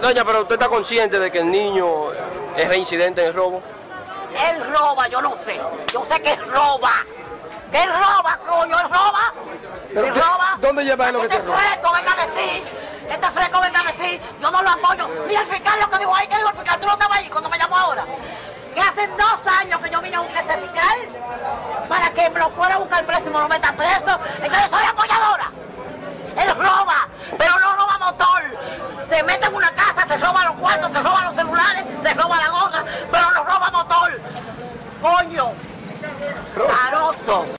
Doña, pero usted está consciente de que el niño es reincidente en el robo. Él roba, yo no sé. Yo sé que roba. Que él roba, coño, él roba. Pero él usted- roba. ¿dónde lleva él lo que este se roba? fresco venga a decir. Este fresco venga a decir. Yo no lo apoyo. Mira el fiscal lo que dijo ahí. ¿Qué dijo el fiscal? Tú no estabas ahí cuando me llamó ahora. Que hace dos años que yo vine a buscar ese fiscal para que me lo fuera a buscar preso y me lo meta preso. Entonces soy apoyadora. Él roba, pero no roba motor. Se mete en una casa, se roba los cuartos, se roba los celulares, se roba la gorra, pero no roba motor. Coño. Aroso.